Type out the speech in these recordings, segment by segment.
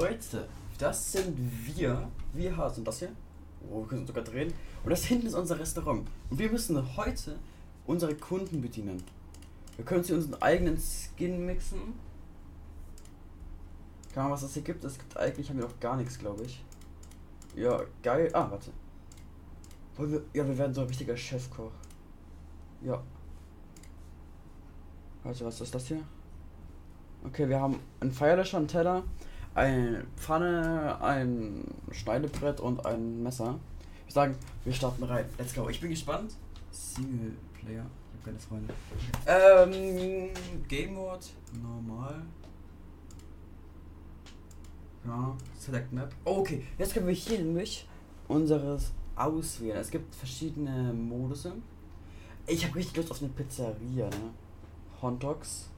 Leute, das sind wir. Wir sind das hier. Oh, wir können sogar drehen. Und das hinten ist unser Restaurant. Und wir müssen heute unsere Kunden bedienen. Wir können hier unseren eigenen Skin mixen. Keine Ahnung, was das hier gibt. Es gibt eigentlich haben wir noch gar nichts, glaube ich. Ja, geil. Ah, warte. Wollen wir, ja, wir werden so ein richtiger Chefkoch. Ja. Warte, was ist das hier? Okay, wir haben ein Feuerlöscher, einen Teller, eine Pfanne, ein Schneidebrett und ein Messer. Ich sagen, wir starten rein. Let's go. Ich bin gespannt. Singleplayer. Ich habe keine Freunde. Ähm, Game Mode, normal. Ja, Select Map. Oh, okay, jetzt können wir hier nämlich unseres auswählen. Es gibt verschiedene Modus. Ich habe richtig Lust auf eine Pizzeria, ne? Hot Dogs,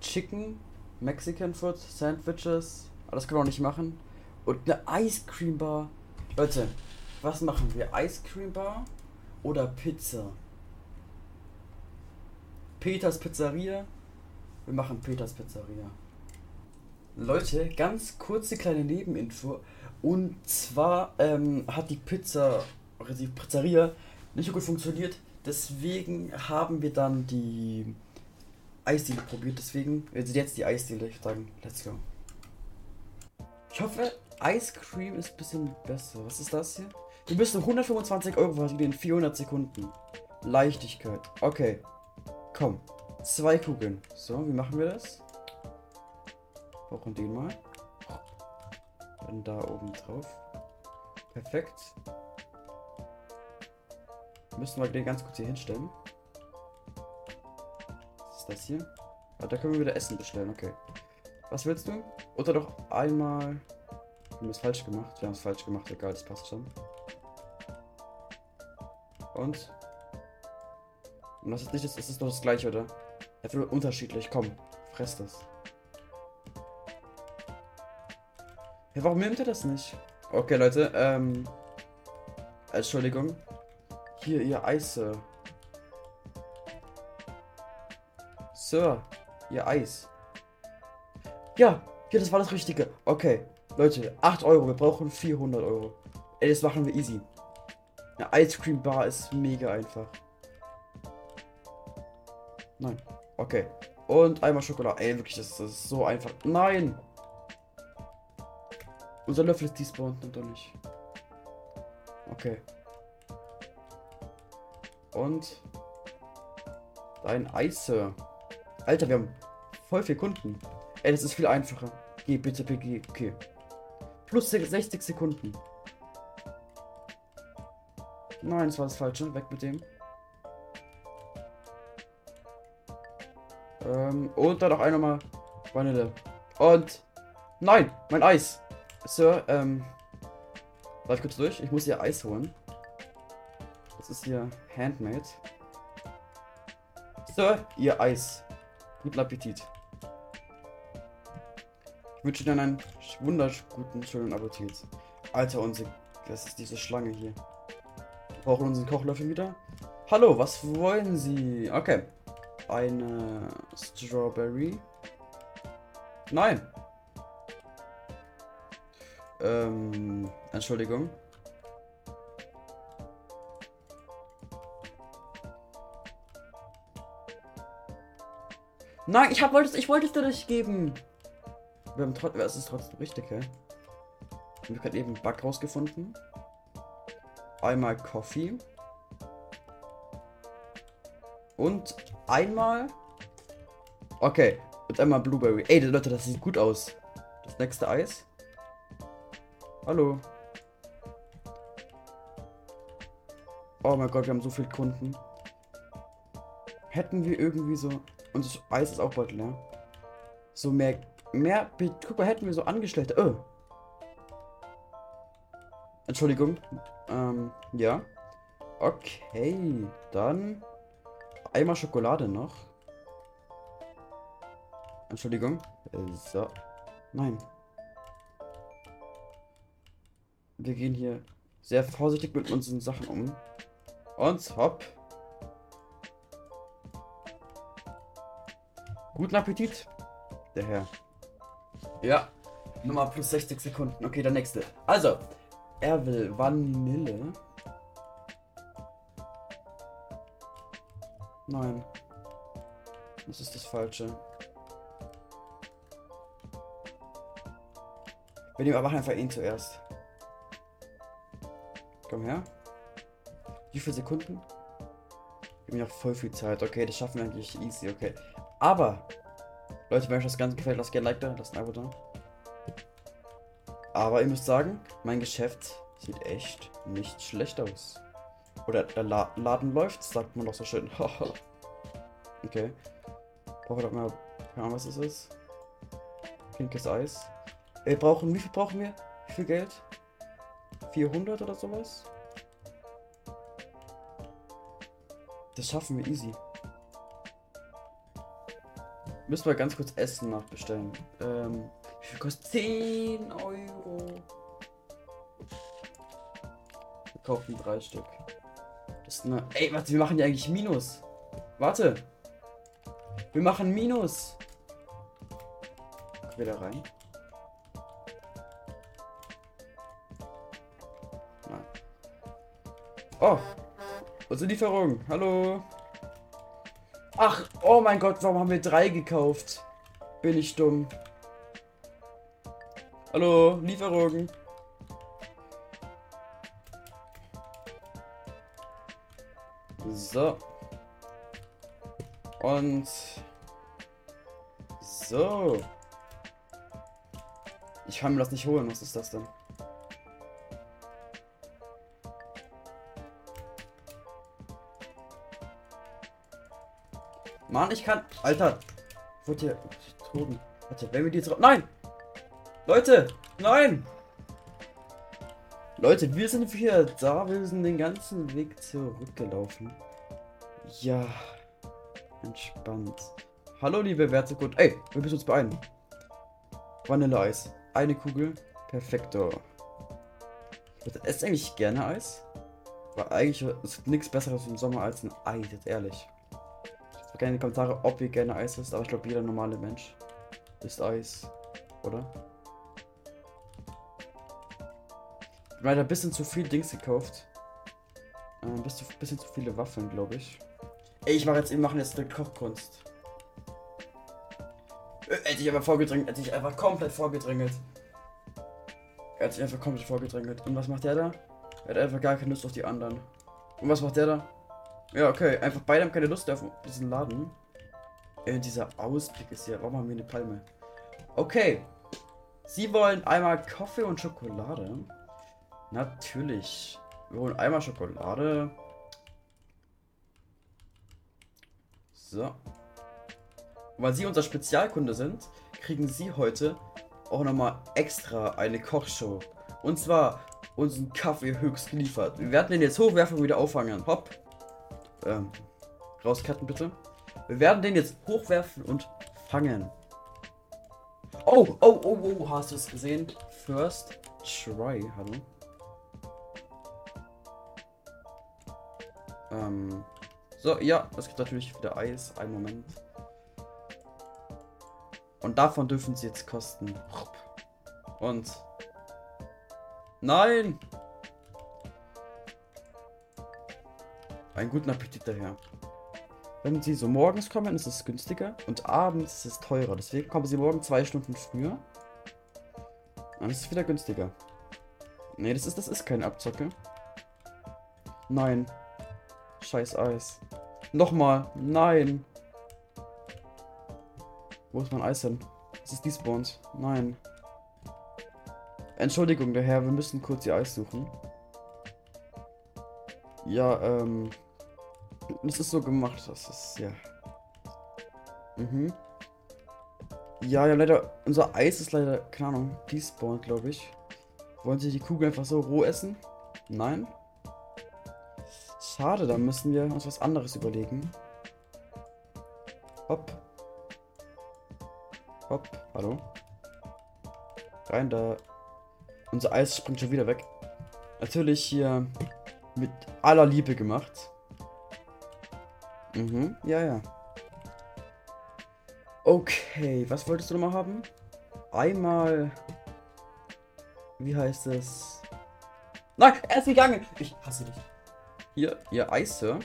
Chicken, Mexican Food, Sandwiches. Aber das können wir auch nicht machen. Und eine Ice Cream Bar. Leute, was machen wir? Ice Cream Bar oder Pizza? Peters Pizzeria. Wir machen Peters Pizzeria. Leute, ganz kurze kleine Nebeninfo. Und zwar ähm, hat die Pizza, die Pizzeria nicht so gut funktioniert. Deswegen haben wir dann die Eisdiele probiert. Deswegen, also jetzt die Eisdiele. Ich würde sagen, let's go. Ich hoffe, Ice Cream ist ein bisschen besser. Was ist das hier? Wir müssen 125 Euro verdienen in 400 Sekunden. Leichtigkeit. Okay. Komm. Zwei Kugeln. So, wie machen wir das? Brauchen den mal. Dann da oben drauf. Perfekt. Müssen wir den ganz kurz hier hinstellen. Was ist das hier? Ah, da können wir wieder Essen bestellen, okay. Was willst du? Oder doch einmal. Wir haben es falsch gemacht. Wir haben es falsch gemacht, egal, das passt schon. Und? Und das ist nicht, das ist doch das gleiche, oder? Einfach unterschiedlich, komm, fress das. Ja, warum nimmt er das nicht? Okay, Leute, ähm. Entschuldigung. Hier, ihr Eis, Sir. Sir, ihr Eis. Ja, hier, das war das Richtige. Okay, Leute, 8 Euro. Wir brauchen 400 Euro. Ey, das machen wir easy. Eine Ice Cream Bar ist mega einfach. Nein. Okay. Und einmal Schokolade. Ey, wirklich, das, das ist so einfach. Nein! Unser Löffel ist despawned und doch nicht. Okay. Und dein Eise. Alter, wir haben voll viel Kunden. Ey, das ist viel einfacher. Geh bitte, PG. Okay. Plus 60 Sekunden. Nein, das war das Falsche. Weg mit dem. Ähm, und dann noch einmal mal Vanille. Und. Nein, mein Eis. Sir, ähm. Ich kurz durch? Ich muss hier Eis holen. Das ist hier Handmade. Sir, ihr Eis. Guten Appetit. Ich wünsche Ihnen einen wunderguten, schönen Appetit. Alter, unsere. Das ist diese Schlange hier. Wir brauchen unseren Kochlöffel wieder. Hallo, was wollen Sie? Okay. Eine Strawberry. Nein. Ähm, Entschuldigung. Nein, ich wollte es, ich wollte es dir nicht geben. Wir haben trotzdem, es ist trotzdem richtig, hä? Ich habe gerade eben Bug rausgefunden. Einmal Coffee. Und einmal. Okay. Und einmal Blueberry. Ey, Leute, das sieht gut aus. Das nächste Eis. Hallo. Oh mein Gott, wir haben so viele Kunden. Hätten wir irgendwie so. Und das Eis ist auch bald leer. So mehr. Mehr. Guck mal, hätten wir so Angestellte. Oh. Entschuldigung. Ähm, ja. Okay. Dann. Einmal Schokolade noch. Entschuldigung. So. Nein. Wir gehen hier sehr vorsichtig mit unseren Sachen um. Und hopp. Guten Appetit, der Herr. Ja. Nochmal plus 60 Sekunden. Okay, der nächste. Also, er will Vanille. Nein. Das ist das Falsche. Wir nehmen aber einfach ihn zuerst. Komm her. Wie viele Sekunden? Wir haben ja voll viel Zeit. Okay, das schaffen wir eigentlich easy. Okay. Aber, Leute, wenn euch das Ganze gefällt, lasst gerne ein Like da, lasst ein Abo da. Aber ihr müsst sagen, mein Geschäft sieht echt nicht schlecht aus. Oder der La Laden läuft, sagt man doch so schön. okay. Brauchen wir doch mal. Keine Ahnung, was das ist. Pinkes Eis. Wir brauchen. Wie viel brauchen wir? Wie viel Geld? 400 oder sowas? Das schaffen wir easy. Müssen wir ganz kurz Essen nachbestellen. Ähm, wie viel kostet 10 Euro? Wir kaufen drei Stück. Das ist eine. Ey, warte, wir machen ja eigentlich Minus. Warte. Wir machen Minus. Wieder rein. Nein. Oh. Unsere Lieferung. Hallo. Ach, oh mein Gott, warum haben wir drei gekauft? Bin ich dumm. Hallo, Lieferung. So. Und so. Ich kann mir das nicht holen. Was ist das denn? Mann, ich kann. Alter. Wurde hier toten. Warte, wenn wir die jetzt. Nein! Leute! Nein! Leute, wir sind wieder da. Wir sind den ganzen Weg zurückgelaufen. Ja. Entspannt. Hallo, liebe Wertegut. Ey, wir müssen uns beeilen. Vanilleeis. Eine Kugel. Perfekto. Esst eigentlich gerne Eis? Weil eigentlich ist nichts besseres im Sommer als ein Eis, jetzt ehrlich. Gerne in die Kommentare, ob ihr gerne Eis isst, aber ich glaube, jeder normale Mensch isst Eis. Oder? Ich habe ein bisschen zu viel Dings gekauft. Äh, ein bisschen, bisschen zu viele Waffeln, glaube ich. Ey, ich mache jetzt, wir machen jetzt eine Kochkunst. Äh, hätte ich einfach vorgedrängelt, hätte ich einfach komplett vorgedrängelt. Er hat sich einfach komplett vorgedrängelt. Und was macht der da? Er hat einfach gar keine Lust auf die anderen. Und was macht der da? Ja, okay. Einfach beide haben keine Lust auf diesen Laden. Äh, dieser Ausblick ist ja. Warum haben wir eine Palme? Okay. Sie wollen einmal Kaffee und Schokolade. Natürlich. Wir holen einmal Schokolade. So. Weil Sie unser Spezialkunde sind, kriegen Sie heute auch nochmal extra eine Kochshow. Und zwar unseren Kaffee höchst geliefert. Wir werden den jetzt hochwerfen und wieder auffangen. Hopp. Ähm, rauscutten bitte. Wir werden den jetzt hochwerfen und fangen. Oh, oh, oh, oh, hast du es gesehen? First try, hallo. Ähm, so, ja, es gibt natürlich wieder Eis. Einen Moment. Und davon dürfen sie jetzt kosten. Und. Nein! Einen guten Appetit daher. Wenn sie so morgens kommen, ist es günstiger und abends ist es teurer. Deswegen kommen sie morgen zwei Stunden früher. Dann ist es wieder günstiger. Nee, das ist, das ist kein Abzocke. Nein. Scheiß Eis. Nochmal. Nein. Wo ist mein Eis hin? Es ist despawned. Nein. Entschuldigung, der Herr, wir müssen kurz ihr Eis suchen. Ja, ähm. Das ist so gemacht, das ist, ja. Mhm. Ja, ja, leider. Unser Eis ist leider, keine Ahnung, despawned, glaube ich. Wollen Sie die Kugel einfach so roh essen? Nein? Schade, da müssen wir uns was anderes überlegen. Hopp. Hopp, hallo. Rein da. Unser Eis springt schon wieder weg. Natürlich hier mit aller Liebe gemacht. Mhm, ja, ja. Okay, was wolltest du nochmal haben? Einmal Wie heißt es? Nein, er ist gegangen. Ich hasse dich. Hier, ihr Eis, Sir.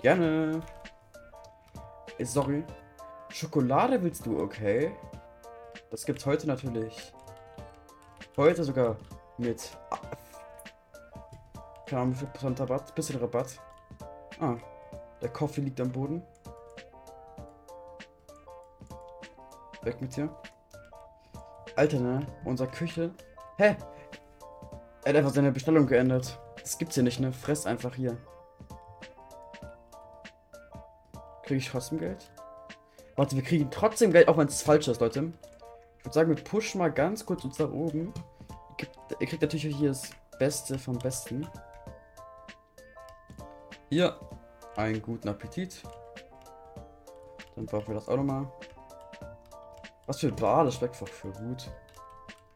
Gerne. Sorry. Schokolade willst du, okay? Das gibt's heute natürlich. Heute sogar mit. Keine Ahnung, wie viel Prozent Rabatt? Bisschen Rabatt. Ah, der Kaffee liegt am Boden. Weg mit dir. Alter, ne? Unser Küche. Hä? Er hat einfach seine Bestellung geändert. Das gibt's hier nicht, ne? Fress einfach hier. Kriege ich trotzdem Geld? Warte, wir kriegen trotzdem Geld, auch wenn es falsch ist, Leute. Ich würde sagen, wir pushen mal ganz kurz uns nach oben. Ihr kriegt natürlich hier das Beste vom Besten. Hier, einen guten Appetit. Dann brauchen wir das auch nochmal. Was für Bar, das schmeckt einfach für gut.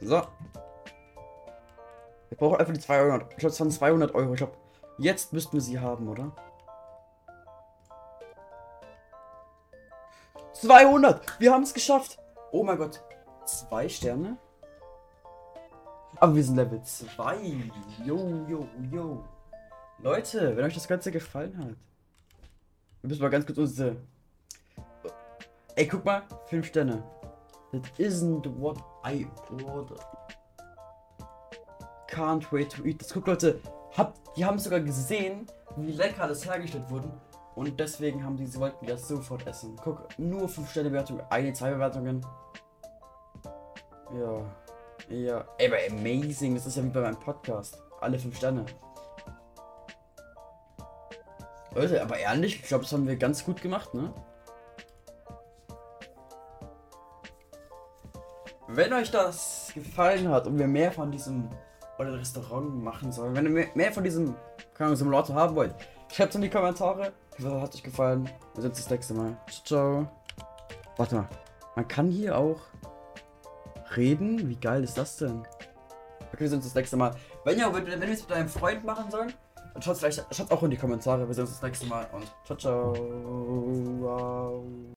So. Wir brauchen einfach die 200. Ich glaube, es waren 200 Euro. Ich glaube, jetzt müssten wir sie haben, oder? 200! Wir haben es geschafft! Oh mein Gott. Zwei Sterne? Aber wir sind Level 2. Yo, yo, yo. Leute, wenn euch das Ganze gefallen hat, wir müssen mal ganz kurz unsere. Ey, guck mal, 5 Sterne. That isn't what I ordered. Can't wait to eat. Das guckt Leute, hab, die haben sogar gesehen, wie lecker das hergestellt wurde. Und deswegen haben die, sie wollten das sofort essen. Guck, nur 5 Sterne Bewertung, eine, zwei Bewertungen. Ja. Ja. Ey, aber amazing, das ist ja wie bei meinem Podcast. Alle 5 Sterne. Leute, aber ehrlich, ich glaube, das haben wir ganz gut gemacht, ne? Wenn euch das gefallen hat und wir mehr von diesem oder Restaurant machen sollen, wenn ihr mehr, von diesem Simulator haben wollt, schreibt es in die Kommentare. Ich hoffe, hat euch gefallen. Wir sehen uns das nächste Mal. Ciao. Warte mal. Man kann hier auch reden? Wie geil ist das denn? Okay, wir sehen uns das nächste Mal. Wenn ihr, wenn, wenn ihr es mit deinem Freund machen sollt, schaut vielleicht, schaut auch in die Kommentare. Wir sehen uns das nächste Mal und ciao, ciao. Wow.